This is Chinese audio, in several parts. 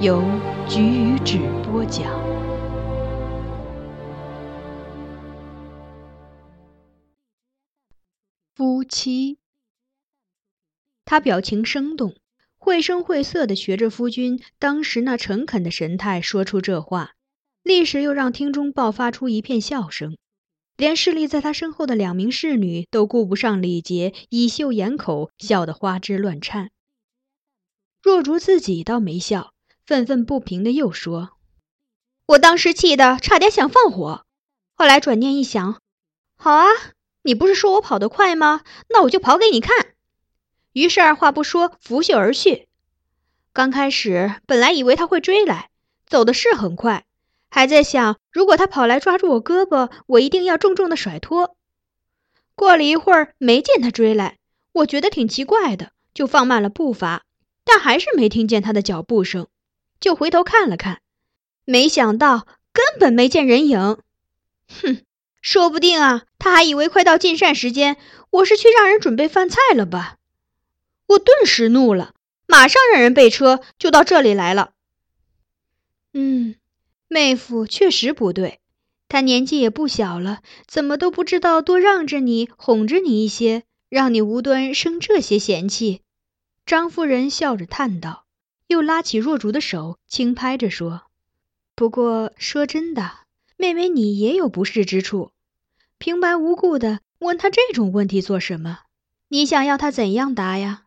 由菊与纸播讲。夫妻，他表情生动，绘声绘色的学着夫君当时那诚恳的神态说出这话，立时又让厅中爆发出一片笑声，连侍立在他身后的两名侍女都顾不上礼节，以袖掩口，笑得花枝乱颤。若竹自己倒没笑。愤愤不平的又说：“我当时气得差点想放火，后来转念一想，好啊，你不是说我跑得快吗？那我就跑给你看。”于是二话不说，拂袖而去。刚开始本来以为他会追来，走的是很快，还在想如果他跑来抓住我胳膊，我一定要重重的甩脱。过了一会儿，没见他追来，我觉得挺奇怪的，就放慢了步伐，但还是没听见他的脚步声。就回头看了看，没想到根本没见人影。哼，说不定啊，他还以为快到进膳时间，我是去让人准备饭菜了吧？我顿时怒了，马上让人备车，就到这里来了。嗯，妹夫确实不对，他年纪也不小了，怎么都不知道多让着你，哄着你一些，让你无端生这些嫌弃。张夫人笑着叹道。又拉起若竹的手，轻拍着说：“不过说真的，妹妹你也有不是之处。平白无故的问他这种问题做什么？你想要他怎样答呀？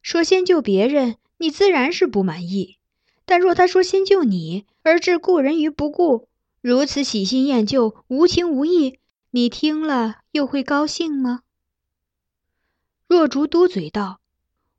说先救别人，你自然是不满意；但若他说先救你，而置故人于不顾，如此喜新厌旧、无情无义，你听了又会高兴吗？”若竹嘟嘴道：“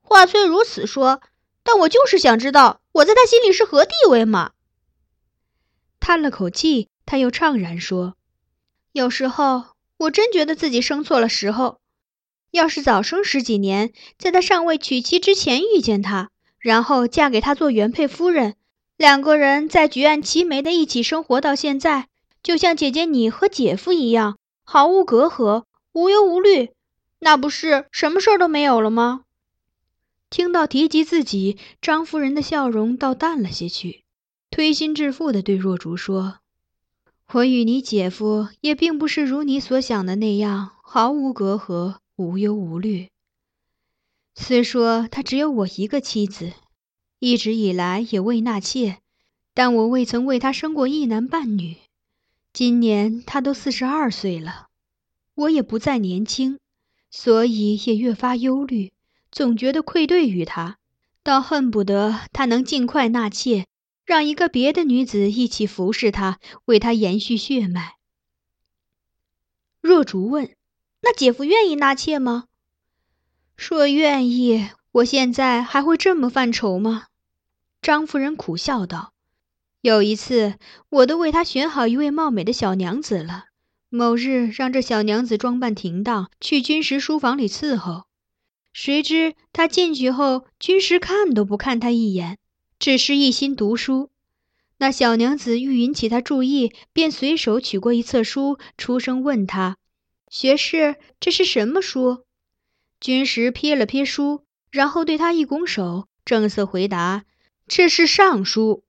话虽如此说。”但我就是想知道，我在他心里是何地位嘛。叹了口气，他又怅然说：“有时候我真觉得自己生错了时候。要是早生十几年，在他尚未娶妻之前遇见他，然后嫁给他做原配夫人，两个人在举案齐眉的一起生活到现在，就像姐姐你和姐夫一样，毫无隔阂，无忧无虑，那不是什么事儿都没有了吗？”听到提及自己，张夫人的笑容倒淡了些去，推心置腹地对若竹说：“我与你姐夫也并不是如你所想的那样毫无隔阂、无忧无虑。虽说他只有我一个妻子，一直以来也未纳妾，但我未曾为他生过一男半女。今年他都四十二岁了，我也不再年轻，所以也越发忧虑。”总觉得愧对于他，倒恨不得他能尽快纳妾，让一个别的女子一起服侍他，为他延续血脉。若竹问：“那姐夫愿意纳妾吗？”说愿意，我现在还会这么犯愁吗？张夫人苦笑道：“有一次，我都为他选好一位貌美的小娘子了。某日，让这小娘子装扮停当，去军师书房里伺候。谁知他进去后，军师看都不看他一眼，只是一心读书。那小娘子欲引起他注意，便随手取过一册书，出声问他：‘学士，这是什么书？’”军师瞥了瞥书，然后对他一拱手，正色回答：“这是尚书。”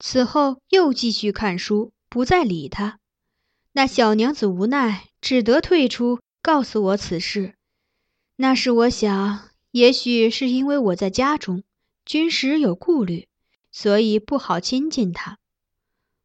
此后又继续看书，不再理他。那小娘子无奈，只得退出，告诉我此事。那时我想，也许是因为我在家中，军师有顾虑，所以不好亲近他。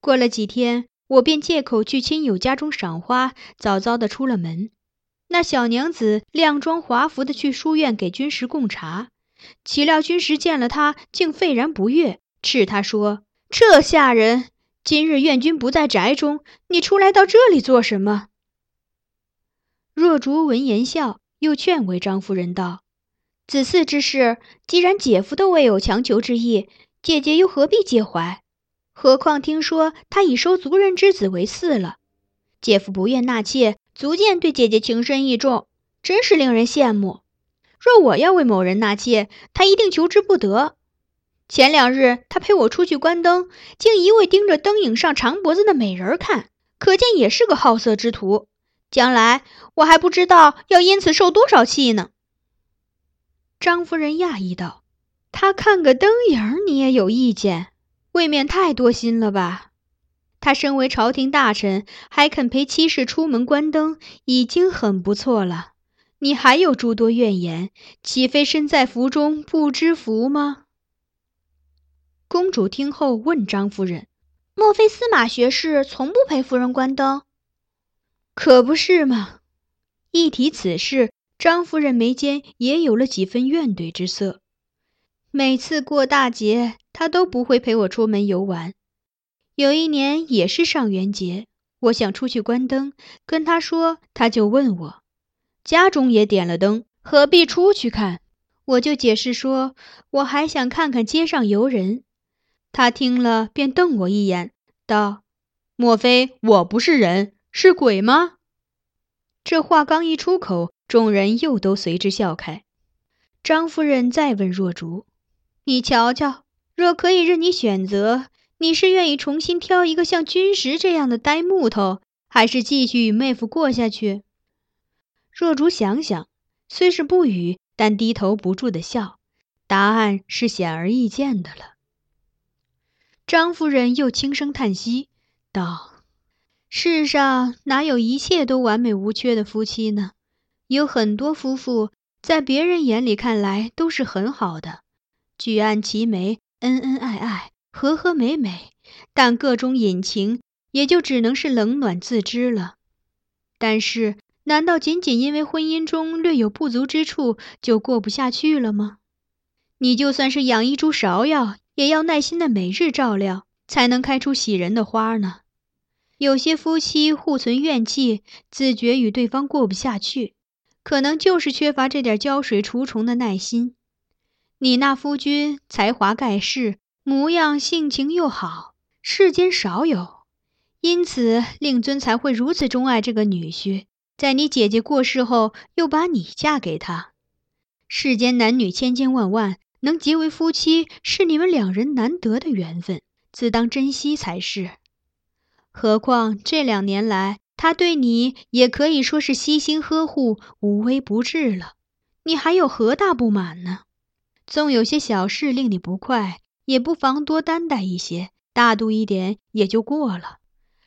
过了几天，我便借口去亲友家中赏花，早早的出了门。那小娘子靓妆华服的去书院给军师供茶，岂料军师见了她，竟愤然不悦，斥他说：“这下人，今日愿君不在宅中，你出来到这里做什么？”若竹闻言笑，又劝慰张夫人道：“子嗣之事，既然姐夫都未有强求之意，姐姐又何必介怀？何况听说他已收族人之子为嗣了，姐夫不愿纳妾。”足见对姐姐情深意重，真是令人羡慕。若我要为某人纳妾，他一定求之不得。前两日他陪我出去观灯，竟一味盯着灯影上长脖子的美人看，可见也是个好色之徒。将来我还不知道要因此受多少气呢。张夫人讶异道：“他看个灯影，你也有意见，未免太多心了吧？”他身为朝廷大臣，还肯陪妻室出门观灯，已经很不错了。你还有诸多怨言，岂非身在福中不知福吗？公主听后问张夫人：“莫非司马学士从不陪夫人观灯？”可不是嘛！一提此事，张夫人眉间也有了几分怨怼之色。每次过大节，他都不会陪我出门游玩。有一年也是上元节，我想出去观灯，跟他说，他就问我，家中也点了灯，何必出去看？我就解释说，我还想看看街上游人。他听了便瞪我一眼，道：“莫非我不是人，是鬼吗？”这话刚一出口，众人又都随之笑开。张夫人再问若竹：“你瞧瞧，若可以任你选择。”你是愿意重新挑一个像君实这样的呆木头，还是继续与妹夫过下去？若竹想想，虽是不语，但低头不住的笑。答案是显而易见的了。张夫人又轻声叹息道：“世上哪有一切都完美无缺的夫妻呢？有很多夫妇在别人眼里看来都是很好的，举案齐眉，恩恩爱爱。”和和美美，但各种隐情也就只能是冷暖自知了。但是，难道仅仅因为婚姻中略有不足之处就过不下去了吗？你就算是养一株芍药，也要耐心的每日照料，才能开出喜人的花呢。有些夫妻互存怨气，自觉与对方过不下去，可能就是缺乏这点浇水除虫的耐心。你那夫君才华盖世。模样性情又好，世间少有，因此令尊才会如此钟爱这个女婿。在你姐姐过世后，又把你嫁给他。世间男女千千万万，能结为夫妻，是你们两人难得的缘分，自当珍惜才是。何况这两年来，他对你也可以说是悉心呵护，无微不至了。你还有何大不满呢？纵有些小事令你不快。也不妨多担待一些，大度一点也就过了。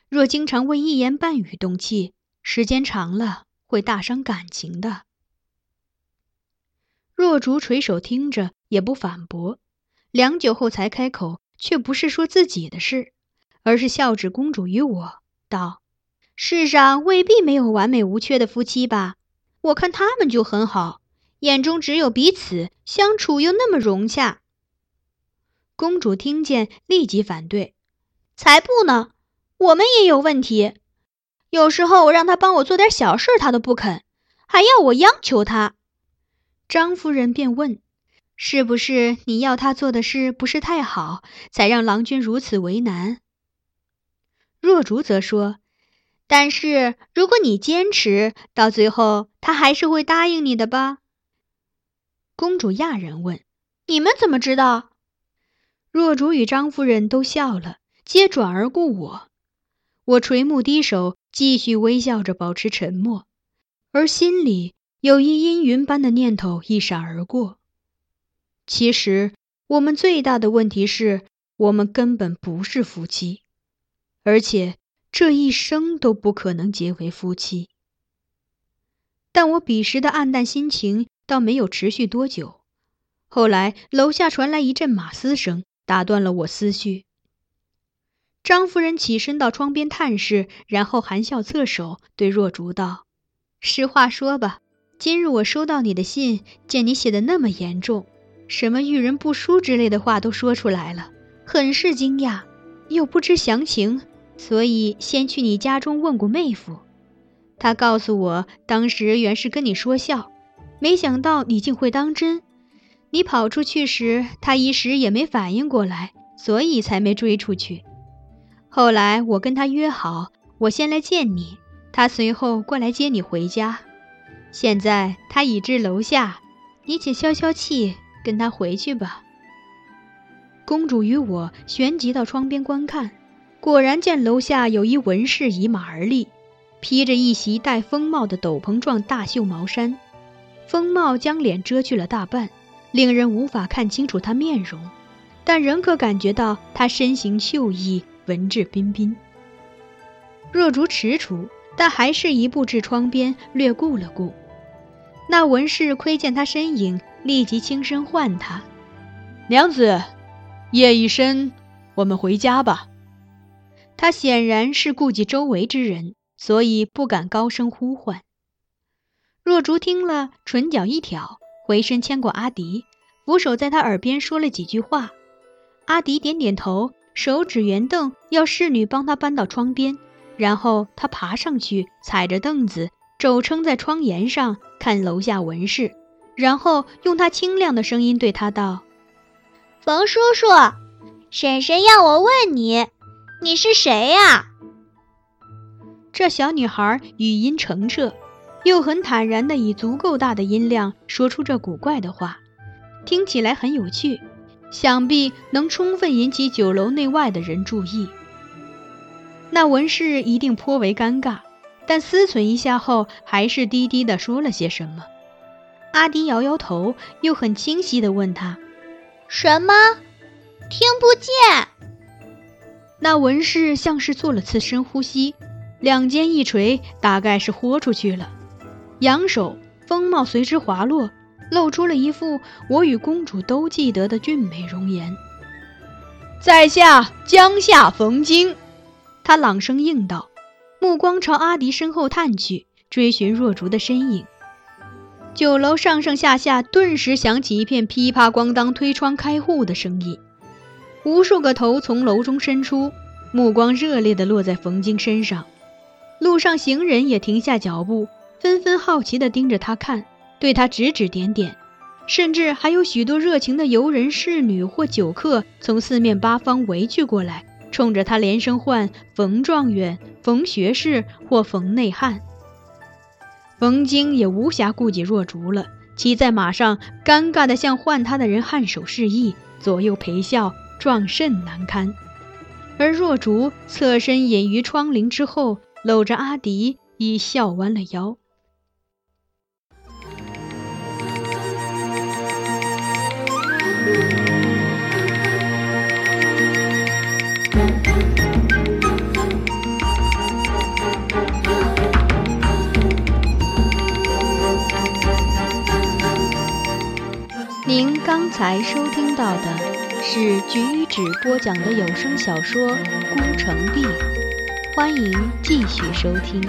若经常为一言半语动气，时间长了会大伤感情的。若竹垂手听着，也不反驳，良久后才开口，却不是说自己的事，而是笑指公主与我道：“世上未必没有完美无缺的夫妻吧？我看他们就很好，眼中只有彼此，相处又那么融洽。”公主听见，立即反对：“才不呢！我们也有问题。有时候我让他帮我做点小事，他都不肯，还要我央求他。”张夫人便问：“是不是你要他做的事不是太好，才让郎君如此为难？”若竹则说：“但是如果你坚持，到最后他还是会答应你的吧？”公主讶然问：“你们怎么知道？”若竹与张夫人都笑了，皆转而顾我。我垂目低首，继续微笑着保持沉默，而心里有一阴云般的念头一闪而过。其实，我们最大的问题是我们根本不是夫妻。而且这一生都不可能结为夫妻。但我彼时的暗淡心情倒没有持续多久。后来楼下传来一阵马嘶声，打断了我思绪。张夫人起身到窗边探视，然后含笑侧手对若竹道：“实话说吧，今日我收到你的信，见你写的那么严重，什么遇人不淑之类的话都说出来了，很是惊讶，又不知详情。”所以先去你家中问过妹夫，他告诉我，当时原是跟你说笑，没想到你竟会当真。你跑出去时，他一时也没反应过来，所以才没追出去。后来我跟他约好，我先来见你，他随后过来接你回家。现在他已至楼下，你且消消气，跟他回去吧。公主与我旋即到窗边观看。果然见楼下有一文士倚马而立，披着一袭戴风帽的斗篷状大袖毛衫，风帽将脸遮去了大半，令人无法看清楚他面容，但仍可感觉到他身形秀逸，文质彬彬。若竹踟蹰，但还是一步至窗边，略顾了顾。那文士窥见他身影，立即轻声唤他：“娘子，夜已深，我们回家吧。”他显然是顾及周围之人，所以不敢高声呼唤。若竹听了，唇角一挑，回身牵过阿迪，扶手在他耳边说了几句话。阿迪点点头，手指圆凳，要侍女帮他搬到窗边。然后他爬上去，踩着凳子，肘撑在窗沿上，看楼下文士，然后用他清亮的声音对他道：“冯叔叔，婶婶要我问你。”你是谁呀？这小女孩语音澄澈，又很坦然的以足够大的音量说出这古怪的话，听起来很有趣，想必能充分引起酒楼内外的人注意。那文士一定颇为尴尬，但思忖一下后，还是低低的说了些什么。阿迪摇摇头，又很清晰的问他：“什么？听不见？”那文士像是做了次深呼吸，两肩一垂，大概是豁出去了。扬手，风帽随之滑落，露出了一副我与公主都记得的俊美容颜。在下江夏冯京，他朗声应道，目光朝阿迪身后探去，追寻若竹的身影。酒楼上上下下顿时响起一片噼啪咣当推窗开户的声音。无数个头从楼中伸出，目光热烈地落在冯京身上。路上行人也停下脚步，纷纷好奇地盯着他看，对他指指点点。甚至还有许多热情的游人、侍女或酒客从四面八方围聚过来，冲着他连声唤“冯状元”“冯学士”或“冯内汉”。冯京也无暇顾及若竹了，骑在马上，尴尬地向唤他的人颔首示意，左右陪笑。状甚难堪，而若竹侧身隐于窗棂之后，搂着阿迪，已笑弯了腰。您刚才收听到的。是菊与纸播讲的有声小说《孤城闭》，欢迎继续收听。